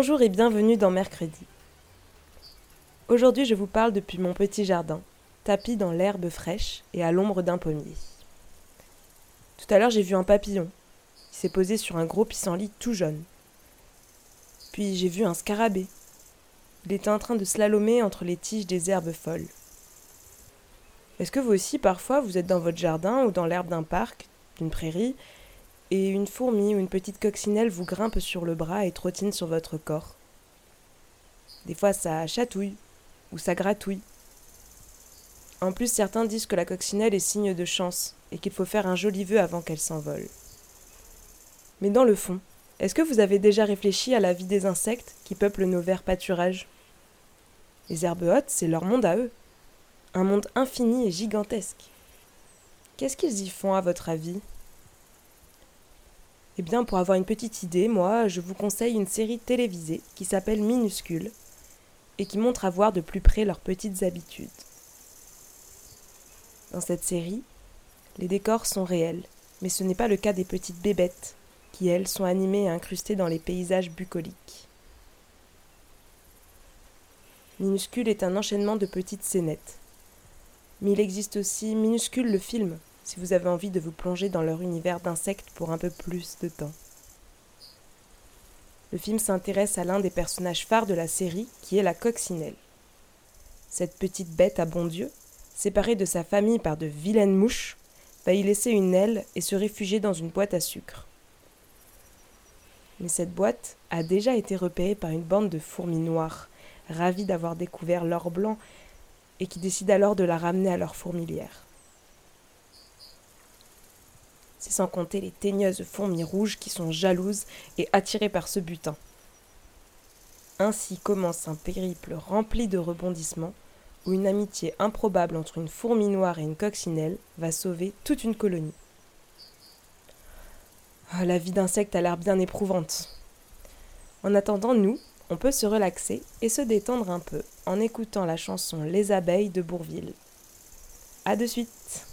Bonjour et bienvenue dans Mercredi. Aujourd'hui, je vous parle depuis mon petit jardin, tapis dans l'herbe fraîche et à l'ombre d'un pommier. Tout à l'heure, j'ai vu un papillon. Il s'est posé sur un gros pissenlit tout jaune. Puis j'ai vu un scarabée. Il était en train de slalomer entre les tiges des herbes folles. Est-ce que vous aussi, parfois, vous êtes dans votre jardin ou dans l'herbe d'un parc, d'une prairie, et une fourmi ou une petite coccinelle vous grimpe sur le bras et trottine sur votre corps. Des fois ça chatouille ou ça gratouille. En plus, certains disent que la coccinelle est signe de chance et qu'il faut faire un joli vœu avant qu'elle s'envole. Mais dans le fond, est-ce que vous avez déjà réfléchi à la vie des insectes qui peuplent nos verts pâturages? Les herbes hautes, c'est leur monde à eux. Un monde infini et gigantesque. Qu'est-ce qu'ils y font à votre avis? Eh bien, pour avoir une petite idée, moi, je vous conseille une série télévisée qui s'appelle Minuscule et qui montre à voir de plus près leurs petites habitudes. Dans cette série, les décors sont réels, mais ce n'est pas le cas des petites bébêtes, qui elles sont animées et incrustées dans les paysages bucoliques. Minuscule est un enchaînement de petites scénettes. Mais il existe aussi Minuscule le film, si vous avez envie de vous plonger dans leur univers d'insectes pour un peu plus de temps. Le film s'intéresse à l'un des personnages phares de la série, qui est la coccinelle. Cette petite bête à bon Dieu, séparée de sa famille par de vilaines mouches, va y laisser une aile et se réfugier dans une boîte à sucre. Mais cette boîte a déjà été repérée par une bande de fourmis noires, ravies d'avoir découvert l'or blanc et qui décident alors de la ramener à leur fourmilière. Sans compter les teigneuses fourmis rouges qui sont jalouses et attirées par ce butin. Ainsi commence un périple rempli de rebondissements où une amitié improbable entre une fourmi noire et une coccinelle va sauver toute une colonie. Ah, la vie d'insecte a l'air bien éprouvante. En attendant, nous, on peut se relaxer et se détendre un peu en écoutant la chanson Les abeilles de Bourville. A de suite!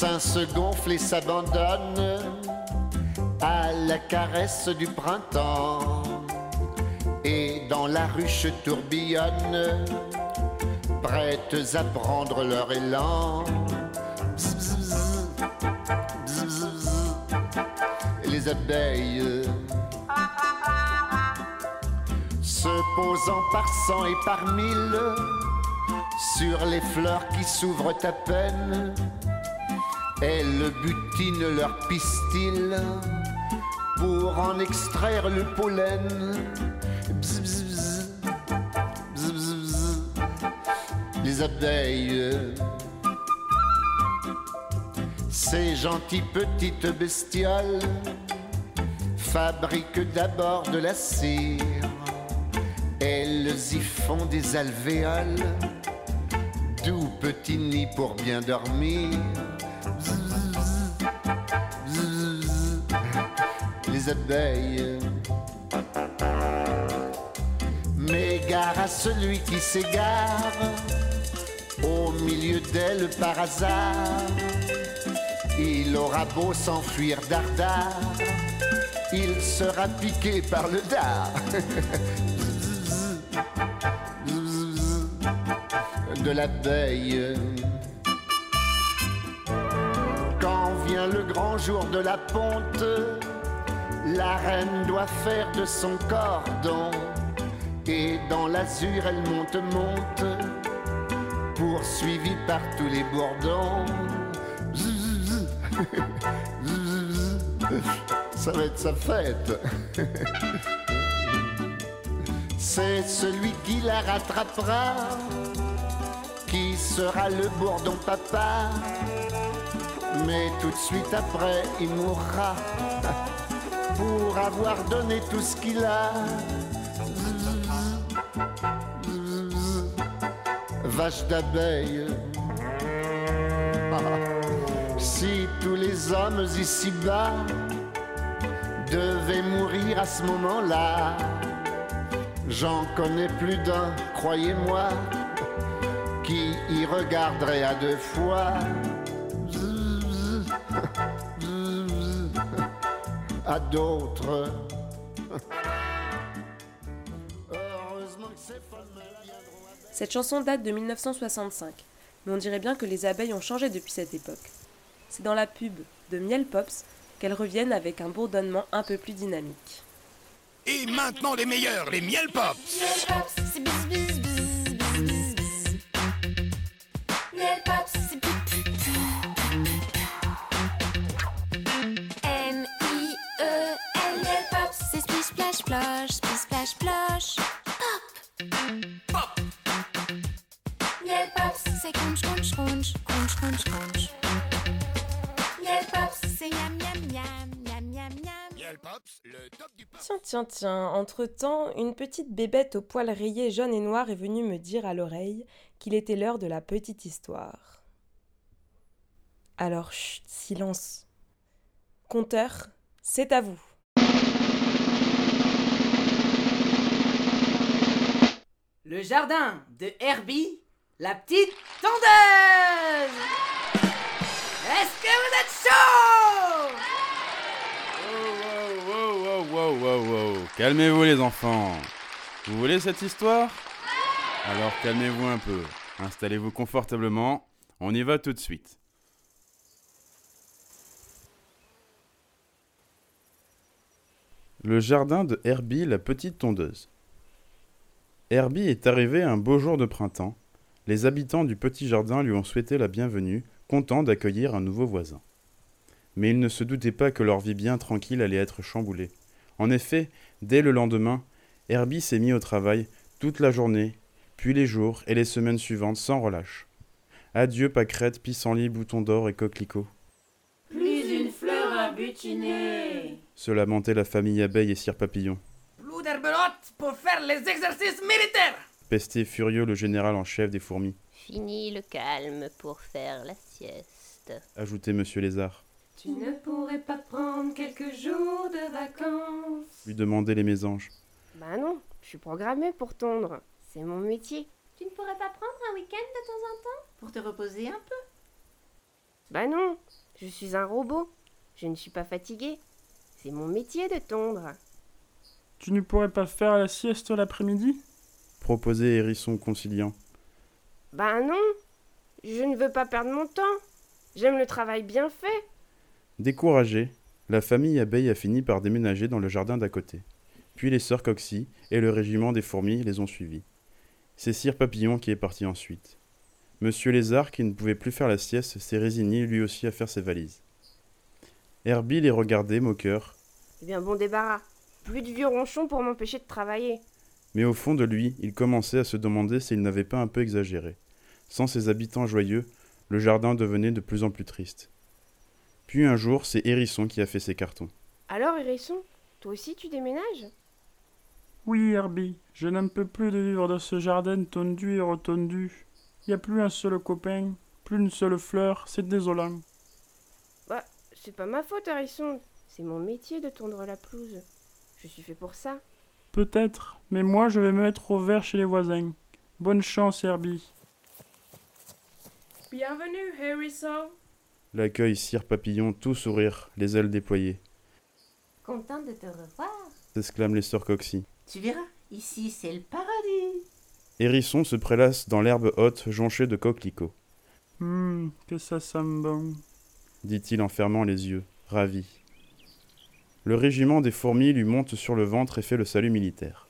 Se gonflent et s'abandonnent à la caresse du printemps. Et dans la ruche tourbillonnent, prêtes à prendre leur élan. Les abeilles se posant par cent et par mille sur les fleurs qui s'ouvrent à peine. Elles butinent leur pistil pour en extraire le pollen. Bzz, bzz, bzz. Les abeilles, ces gentilles petites bestioles, fabriquent d'abord de la cire. Elles y font des alvéoles, doux petits nids pour bien dormir. Abeilles. Mais gare à celui qui s'égare au milieu d'elles par hasard. Il aura beau s'enfuir dardard, il sera piqué par le dard. de l'abeille. Quand vient le grand jour de la ponte, la reine doit faire de son cordon. Et dans l'azur, elle monte, monte, poursuivie par tous les bourdons. ça va être sa fête. C'est celui qui la rattrapera, qui sera le bourdon papa. Mais tout de suite après, il mourra pour avoir donné tout ce qu'il a. Vache d'abeille. Si tous les hommes ici-bas devaient mourir à ce moment-là, j'en connais plus d'un, croyez-moi, qui y regarderait à deux fois. D'autres. Cette chanson date de 1965, mais on dirait bien que les abeilles ont changé depuis cette époque. C'est dans la pub de Miel Pops qu'elles reviennent avec un bourdonnement un peu plus dynamique. Et maintenant les meilleurs, les pops Pops, c'est. Miel Pops, crunch crunch crunch. Miel Pops, c'est yam yam yam, yam yam yam. Miel pops, le top du pop Tiens, tiens, tiens, entre-temps, une petite bébête aux poils rayés jaune et noir est venue me dire à l'oreille qu'il était l'heure de la petite histoire. Alors, chut, silence. Conteur, c'est à vous. Le jardin de Herbie, la petite tondeuse Est-ce que vous êtes chaud? Calmez-vous les enfants. Vous voulez cette histoire? Alors calmez-vous un peu. Installez-vous confortablement. On y va tout de suite. Le jardin de Herbie, la petite tondeuse. Herbie est arrivé un beau jour de printemps. Les habitants du petit jardin lui ont souhaité la bienvenue, contents d'accueillir un nouveau voisin. Mais ils ne se doutaient pas que leur vie bien tranquille allait être chamboulée. En effet, dès le lendemain, Herbie s'est mis au travail toute la journée, puis les jours et les semaines suivantes sans relâche. Adieu pâquerette, pissenlit, bouton d'or et coquelicot, Plus une fleur à butiner se lamentait la famille abeille et cire papillon. Plus d'herbelote pour faire les exercices militaires Pestait furieux le général en chef des fourmis, Fini le calme pour faire la sieste. ajoutait monsieur Lézard, Tu ne pourrais pas prendre quelques jours de vacances lui demandaient les mésanges. Bah non, je suis programmée pour tondre. C'est mon métier. Tu ne pourrais pas prendre un week-end de temps en temps? Pour te reposer un peu? Bah non, je suis un robot. Je ne suis pas fatiguée. C'est mon métier de tondre. Tu ne pourrais pas faire la sieste l'après-midi? Proposait Hérisson conciliant. Bah non, je ne veux pas perdre mon temps. J'aime le travail bien fait. Découragée, la famille abeille a fini par déménager dans le jardin d'à côté. Puis les sœurs Coxy et le régiment des fourmis les ont suivis. C'est Sire Papillon qui est parti ensuite. Monsieur Lézard, qui ne pouvait plus faire la sieste, s'est résigné lui aussi à faire ses valises. Herbie les regardait, moqueur, Eh bien bon débarras. Plus de vieux ronchons pour m'empêcher de travailler. Mais au fond de lui, il commençait à se demander s'il n'avait pas un peu exagéré. Sans ses habitants joyeux, le jardin devenait de plus en plus triste. Puis un jour, c'est Hérisson qui a fait ses cartons. Alors Hérisson, toi aussi tu déménages? Oui, Herbie, je n'en peux plus de vivre dans ce jardin tondu et retondu. Il n'y a plus un seul copain, plus une seule fleur, c'est désolant. Bah, c'est pas ma faute Hérisson. C'est mon métier de tondre la pelouse. Je suis fait pour ça. Peut-être, mais moi je vais me mettre au vert chez les voisins. Bonne chance, Herbie. Bienvenue, Harrison L'accueil Cire Papillon, tout sourire, les ailes déployées, Contente de te revoir. s'exclament les sœurs Coxy. Tu verras, ici c'est le paradis. Hérisson se prélasse dans l'herbe haute jonchée de coquelicots, Hum, que ça sent bon. dit-il en fermant les yeux, ravi. Le régiment des fourmis lui monte sur le ventre et fait le salut militaire.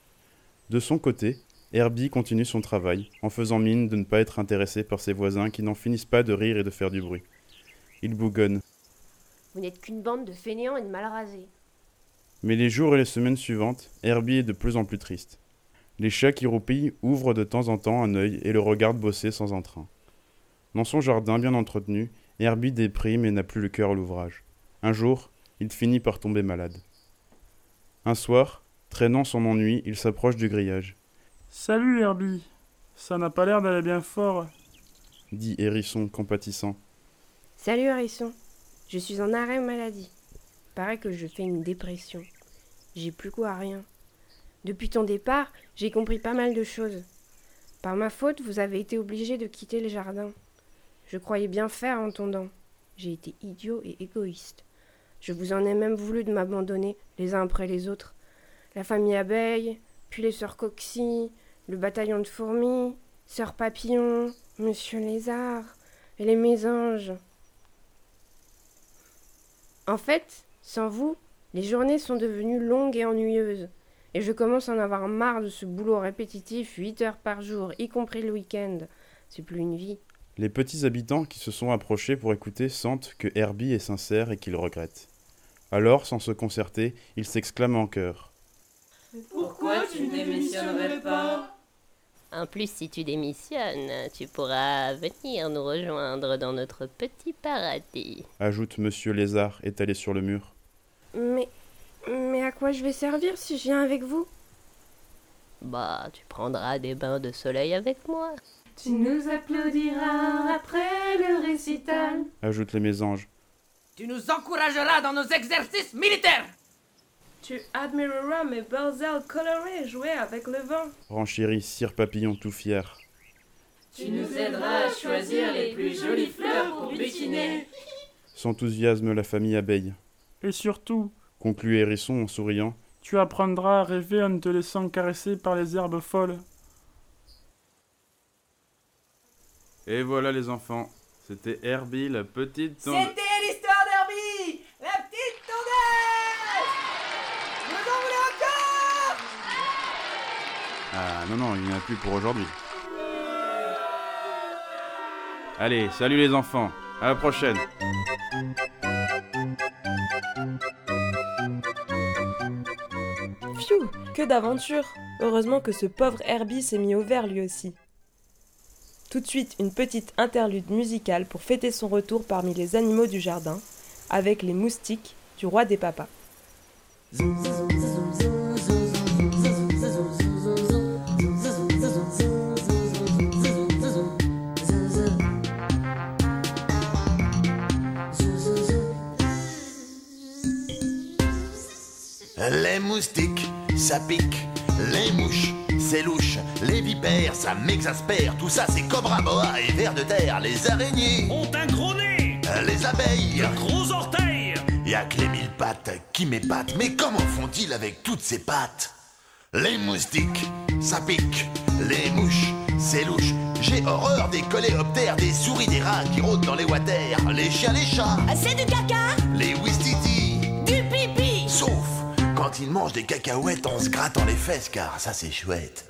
De son côté, Herbie continue son travail, en faisant mine de ne pas être intéressé par ses voisins qui n'en finissent pas de rire et de faire du bruit. Il bougonne. Vous n'êtes qu'une bande de fainéants et de mal rasés. Mais les jours et les semaines suivantes, Herbie est de plus en plus triste. Les chats qui roupillent ouvrent de temps en temps un œil et le regardent bosser sans entrain. Dans son jardin bien entretenu, Herbie déprime et n'a plus le cœur à l'ouvrage. Un jour, il finit par tomber malade. Un soir, traînant son ennui, il s'approche du grillage. Salut Herbie. Ça n'a pas l'air d'aller bien fort. dit Hérisson compatissant. Salut Hérisson. Je suis en arrêt maladie. Paraît que je fais une dépression. J'ai plus goût à rien. Depuis ton départ, j'ai compris pas mal de choses. Par ma faute, vous avez été obligé de quitter le jardin. Je croyais bien faire en tondant. J'ai été idiot et égoïste. Je vous en ai même voulu de m'abandonner les uns après les autres. La famille abeille, puis les sœurs Coxy, le bataillon de fourmis, sœur papillon, monsieur lézard, et les mésanges. En fait, sans vous, les journées sont devenues longues et ennuyeuses, et je commence à en avoir marre de ce boulot répétitif, huit heures par jour, y compris le week-end. C'est plus une vie. Les petits habitants qui se sont approchés pour écouter sentent que Herbie est sincère et qu'il regrette. Alors, sans se concerter, ils s'exclament en chœur. Pourquoi tu ne démissionnerais pas? En plus, si tu démissionnes, tu pourras venir nous rejoindre dans notre petit paradis. Ajoute Monsieur Lézard étalé sur le mur. Mais. Mais à quoi je vais servir si je viens avec vous? Bah, tu prendras des bains de soleil avec moi. Tu nous applaudiras après le récital. Ajoute les mésanges. Tu nous encourageras dans nos exercices militaires. Tu admireras mes belles ailes colorées jouer avec le vent. Renchérit Sire Papillon tout fier. Tu nous aideras à choisir les plus jolies fleurs pour butiner. S'enthousiasme la famille abeille. Et surtout, Conclut Hérisson en souriant. tu apprendras à rêver en ne te laissant caresser par les herbes folles. Et voilà les enfants. C'était Herbie la petite. C'était l'histoire d'Herbie, la petite tondeuse. Vous en voulez encore Ah non, non, il n'y en a plus pour aujourd'hui. Allez, salut les enfants. À la prochaine. Pfiou, que d'aventure Heureusement que ce pauvre Herbie s'est mis au vert lui aussi. Tout de suite, une petite interlude musicale pour fêter son retour parmi les animaux du jardin, avec les moustiques du roi des papas. Les moustiques, ça pique. Les mouches, c'est louche. Les vipères, ça m'exaspère. Tout ça, c'est cobra boa et vers de terre. Les araignées, Ont un gros nez, les abeilles. gros orteils. Y'a que les mille pattes qui m'épatent. Mais comment font-ils avec toutes ces pattes? Les moustiques, ça pique. Les mouches, c'est louche. J'ai horreur des coléoptères, des souris, des rats qui rôdent dans les water. Les chiens, les chats, C'est du caca? Les wistiti. Quand ils mangent des cacahuètes en se grattant les fesses, car ça c'est chouette.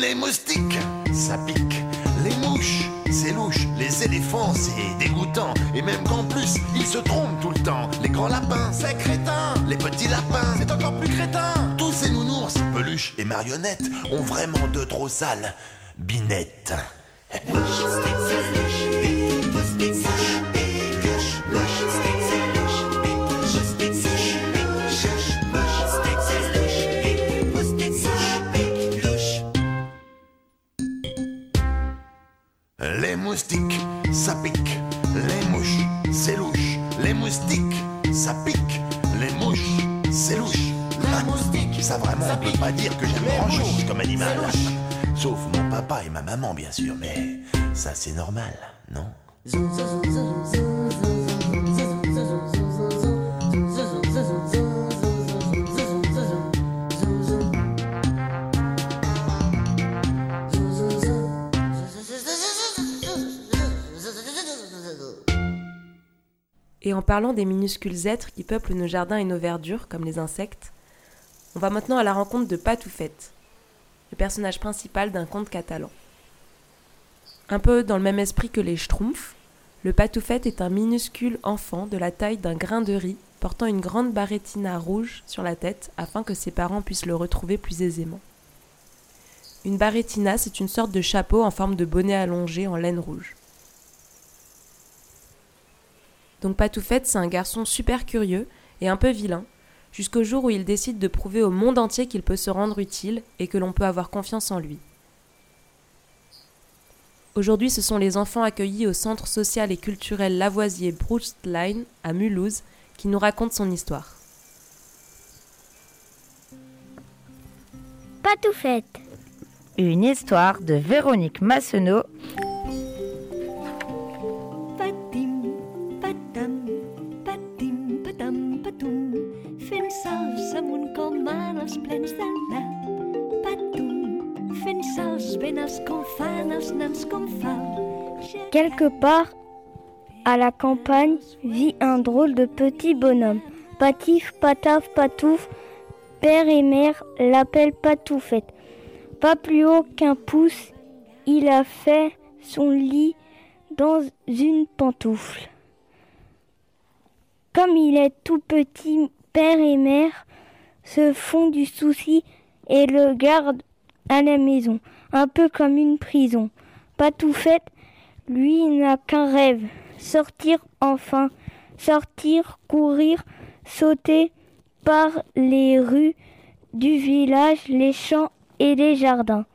Les moustiques, ça pique. Les mouches, c'est louche. Les éléphants, c'est dégoûtant. Et même qu'en plus, ils se trompent tout le temps. Les grands lapins, c'est et marionnettes ont vraiment de trop sales binettes. Pas dire que j'aime grand chose comme animal. Sauf mon papa et ma maman, bien sûr, mais ça c'est normal, non? Et Et en parlant des minuscules êtres qui peuplent nos jardins et nos verdures, comme les insectes, on va maintenant à la rencontre de Patoufette, le personnage principal d'un conte catalan. Un peu dans le même esprit que les Schtroumpfs, le Patoufette est un minuscule enfant de la taille d'un grain de riz portant une grande barrettina rouge sur la tête afin que ses parents puissent le retrouver plus aisément. Une barrettina, c'est une sorte de chapeau en forme de bonnet allongé en laine rouge. Donc Patoufette, c'est un garçon super curieux et un peu vilain, jusqu'au jour où il décide de prouver au monde entier qu'il peut se rendre utile et que l'on peut avoir confiance en lui. Aujourd'hui, ce sont les enfants accueillis au centre social et culturel Lavoisier Brustlein à Mulhouse qui nous racontent son histoire. Patoufette. Une histoire de Véronique Massenot. Quelque part, à la campagne, vit un drôle de petit bonhomme. Patif, pataf, patouf, père et mère l'appellent Patoufette. Pas plus haut qu'un pouce, il a fait son lit dans une pantoufle. Comme il est tout petit, père et mère se font du souci et le gardent à la maison, un peu comme une prison. Patoufette, lui, n'a qu'un rêve, sortir enfin, sortir, courir, sauter par les rues du village, les champs et les jardins.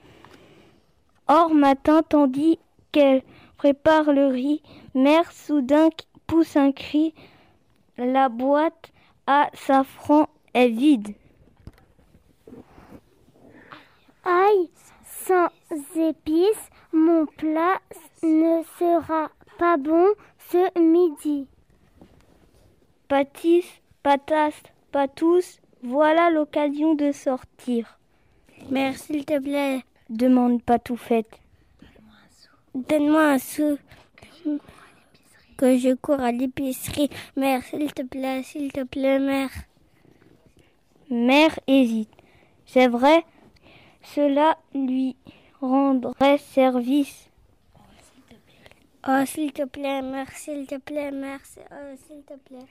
Or matin, tandis qu'elle prépare le riz, mère soudain pousse un cri, la boîte à safran est vide. Aïe, sans épices, mon plat ne sera pas bon ce midi. Patis, patas, patous, voilà l'occasion de sortir. Mère, s'il te plaît, demande Patoufette. donne-moi un sou. Que je cours à l'épicerie. Mère, s'il te plaît, s'il te plaît, mère. Mère hésite. C'est vrai, cela lui rendrait service. Oh, s'il te plaît, mère, s'il te plaît, mère, oh, s'il te plaît.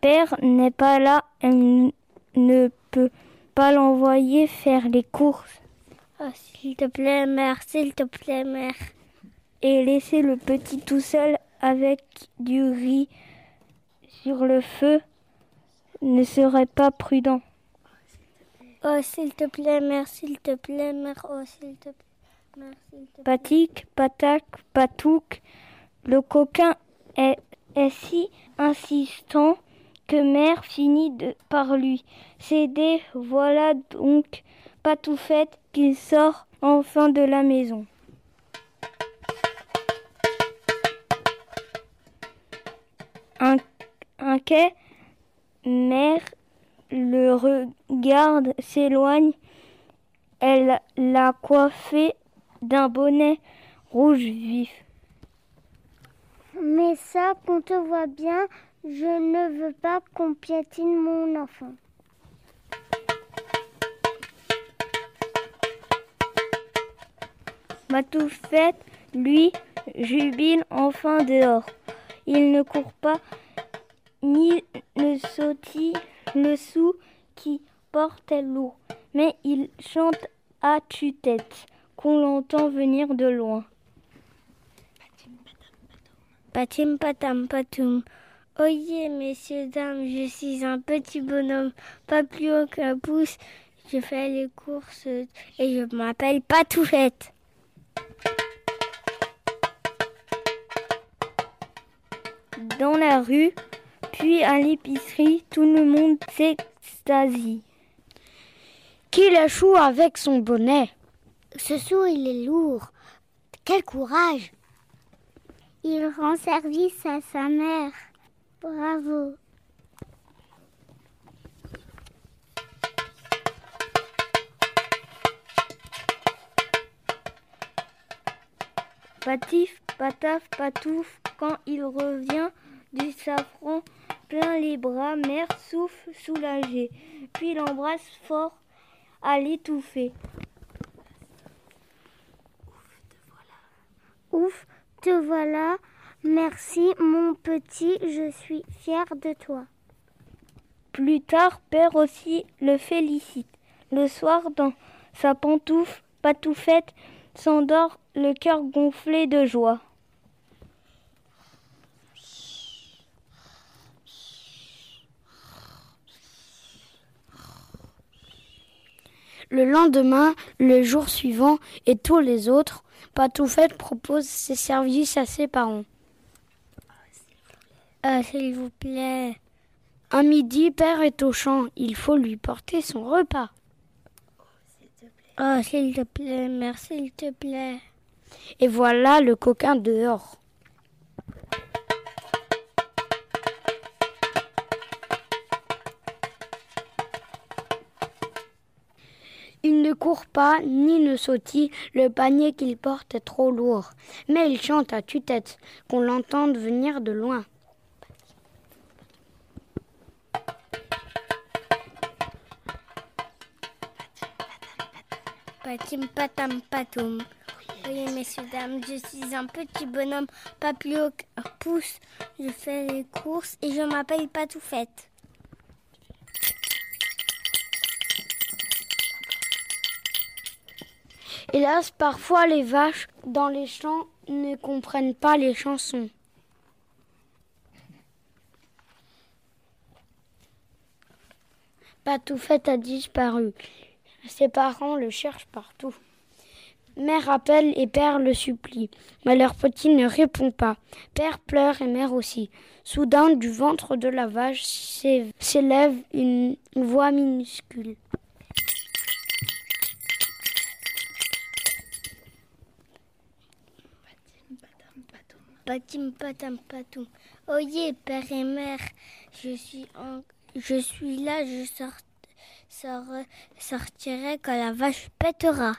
Père n'est pas là, elle ne peut pas l'envoyer faire les courses. Oh, s'il te plaît, mère, s'il te plaît, mère. Et laisser le petit tout seul avec du riz sur le feu ne serait pas prudent. Oh, s'il te plaît, mère, s'il te plaît, mère, oh, s'il te plaît. Mère, s'il te plaît. Patique, patac, patouk, le coquin est, si insistant que mère finit par lui céder. Voilà donc Patoufette qu'il sort enfin de la maison. Un quai, mère le regarde, s'éloigne. Elle l'a coiffé d'un bonnet rouge vif. Mais ça, qu'on te voit bien, je ne veux pas qu'on piétine mon enfant. Matoufette, lui, jubile enfin dehors. Il ne court pas ni ne sautille le sou qui portait lourd, mais il chante à tue-tête, qu'on l'entend venir de loin. Patim patam patum. Oyez, messieurs, dames, je suis un petit bonhomme, pas plus haut qu'un pouce. Je fais les courses et je m'appelle Patoufette. Dans la rue, puis à l'épicerie, tout le monde s'extasie. Qui la choue avec son bonnet? Ce sou, il est lourd. Quel courage Il rend service à sa mère. Bravo. Patif, pataf, patouf, quand il revient du safran plein les bras. Mère souffle soulagée, puis l'embrasse fort à l'étouffer. Ouf, te voilà. Merci, mon petit, je suis fière de toi. Plus tard, Père aussi le félicite. Le soir, dans sa pantoufle, patoufette, s'endort le cœur gonflé de joie. Le lendemain, le jour suivant et tous les autres, Patoufette propose ses services à ses parents. Ah, s'il vous plaît. Un midi, Père est au champ. Il faut lui porter son repas. Oh, s'il te plaît, merci, s'il te plaît. Et voilà le coquin dehors. Pas ni ne sautille, le panier qu'il porte est trop lourd. Mais il chante à tue-tête, qu'on l'entende venir de loin. Patim patam patoum. Oui, messieurs, dames, je suis un petit bonhomme, pas plus haut qu'un pouce. Je fais les courses et je m'appelle Patoufette. Hélas, parfois les vaches dans les champs ne comprennent pas les chansons. Patoufette a disparu. Ses parents le cherchent partout. Mère appelle et père le supplie, mais leur petit ne répond pas. Père pleure et mère aussi. Soudain, du ventre de la vache s'élève une voix minuscule. Patim patam patoum. Oyez, père et mère, je suis, en... je suis là, je sort... Sort... sortirai quand la vache pètera.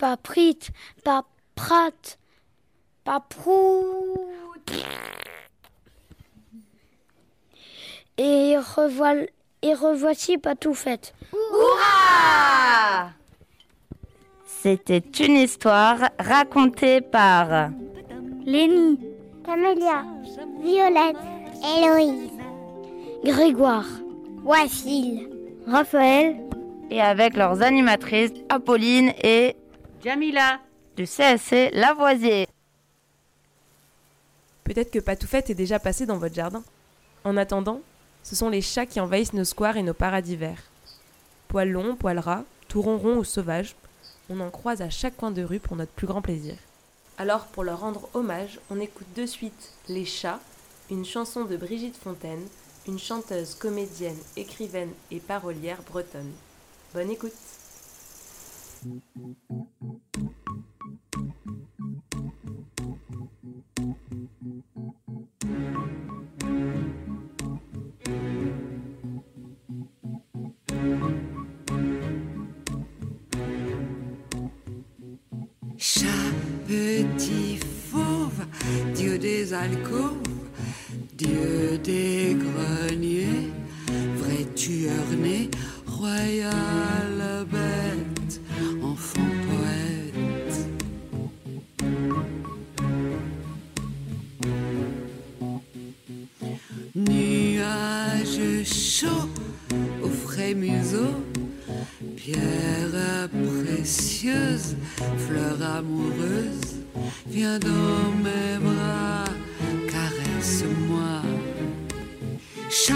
Pas prite, pas prate, pas prout. Et, revoici Patoufette. Hurrah C'était une histoire racontée par Lénie, Camélia, Violette, Héloïse, Grégoire, Wassile, Raphaël et avec leurs animatrices Apolline et Jamila du CSC Lavoisier. Peut-être que Patoufette est déjà passé dans votre jardin. En attendant, ce sont les chats qui envahissent nos squares et nos paradis verts. Poils longs, poils ras, tout ronron ou sauvages, on en croise à chaque coin de rue pour notre plus grand plaisir. Alors, pour leur rendre hommage, on écoute de suite Les chats, une chanson de Brigitte Fontaine, une chanteuse, comédienne, écrivaine et parolière bretonne. Bonne écoute Dieu des greniers, vrai tueur né, royal bête, enfant poète. Nuages chauds au frais museau, pierre précieuse, fleur amoureuse, viens dans mes bras, caresse-moi. Chat,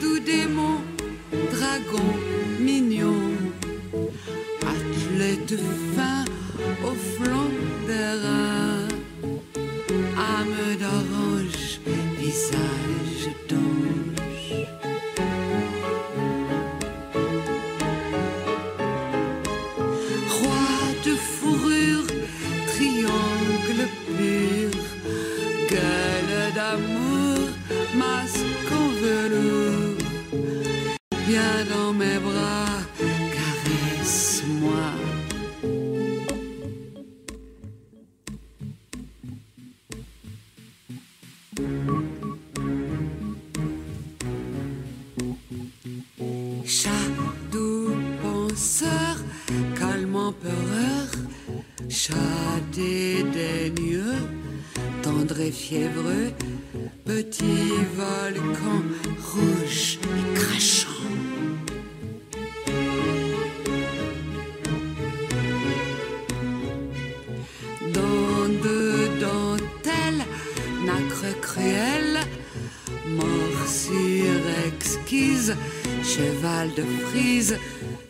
doux démon, dragon mignon, athlète fin au flanc des reins,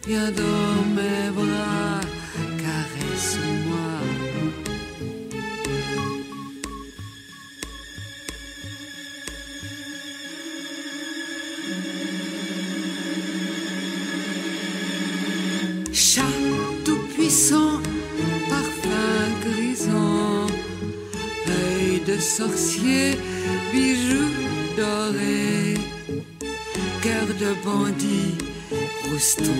Viens dans mes bras, caresse-moi. Chat tout puissant, parfum grisant, œil de sorcier, bijoux dorés, cœur de bandit, rouston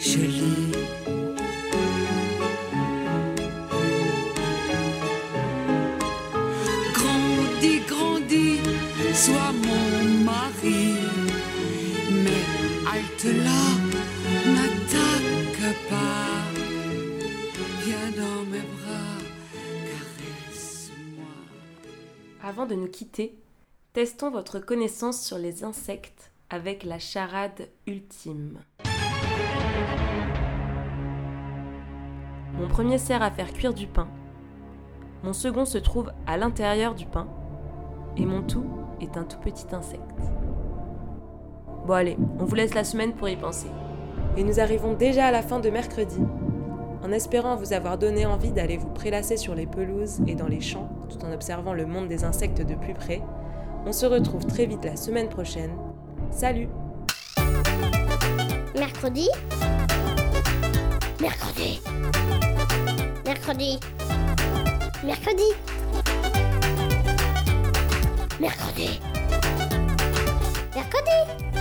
joli. Grandis, grandis, sois mon mari, mais halte là, n'attaque pas, viens dans mes bras, caresse-moi. Avant de nous quitter, testons votre connaissance sur les insectes avec la charade ultime. Mon premier sert à faire cuire du pain. Mon second se trouve à l'intérieur du pain. Et mon tout est un tout petit insecte. Bon allez, on vous laisse la semaine pour y penser. Et nous arrivons déjà à la fin de mercredi. En espérant vous avoir donné envie d'aller vous prélasser sur les pelouses et dans les champs, tout en observant le monde des insectes de plus près, on se retrouve très vite la semaine prochaine. Salut. Mercredi. Mercredi. Mercredi. Mercredi. Mercredi. Mercredi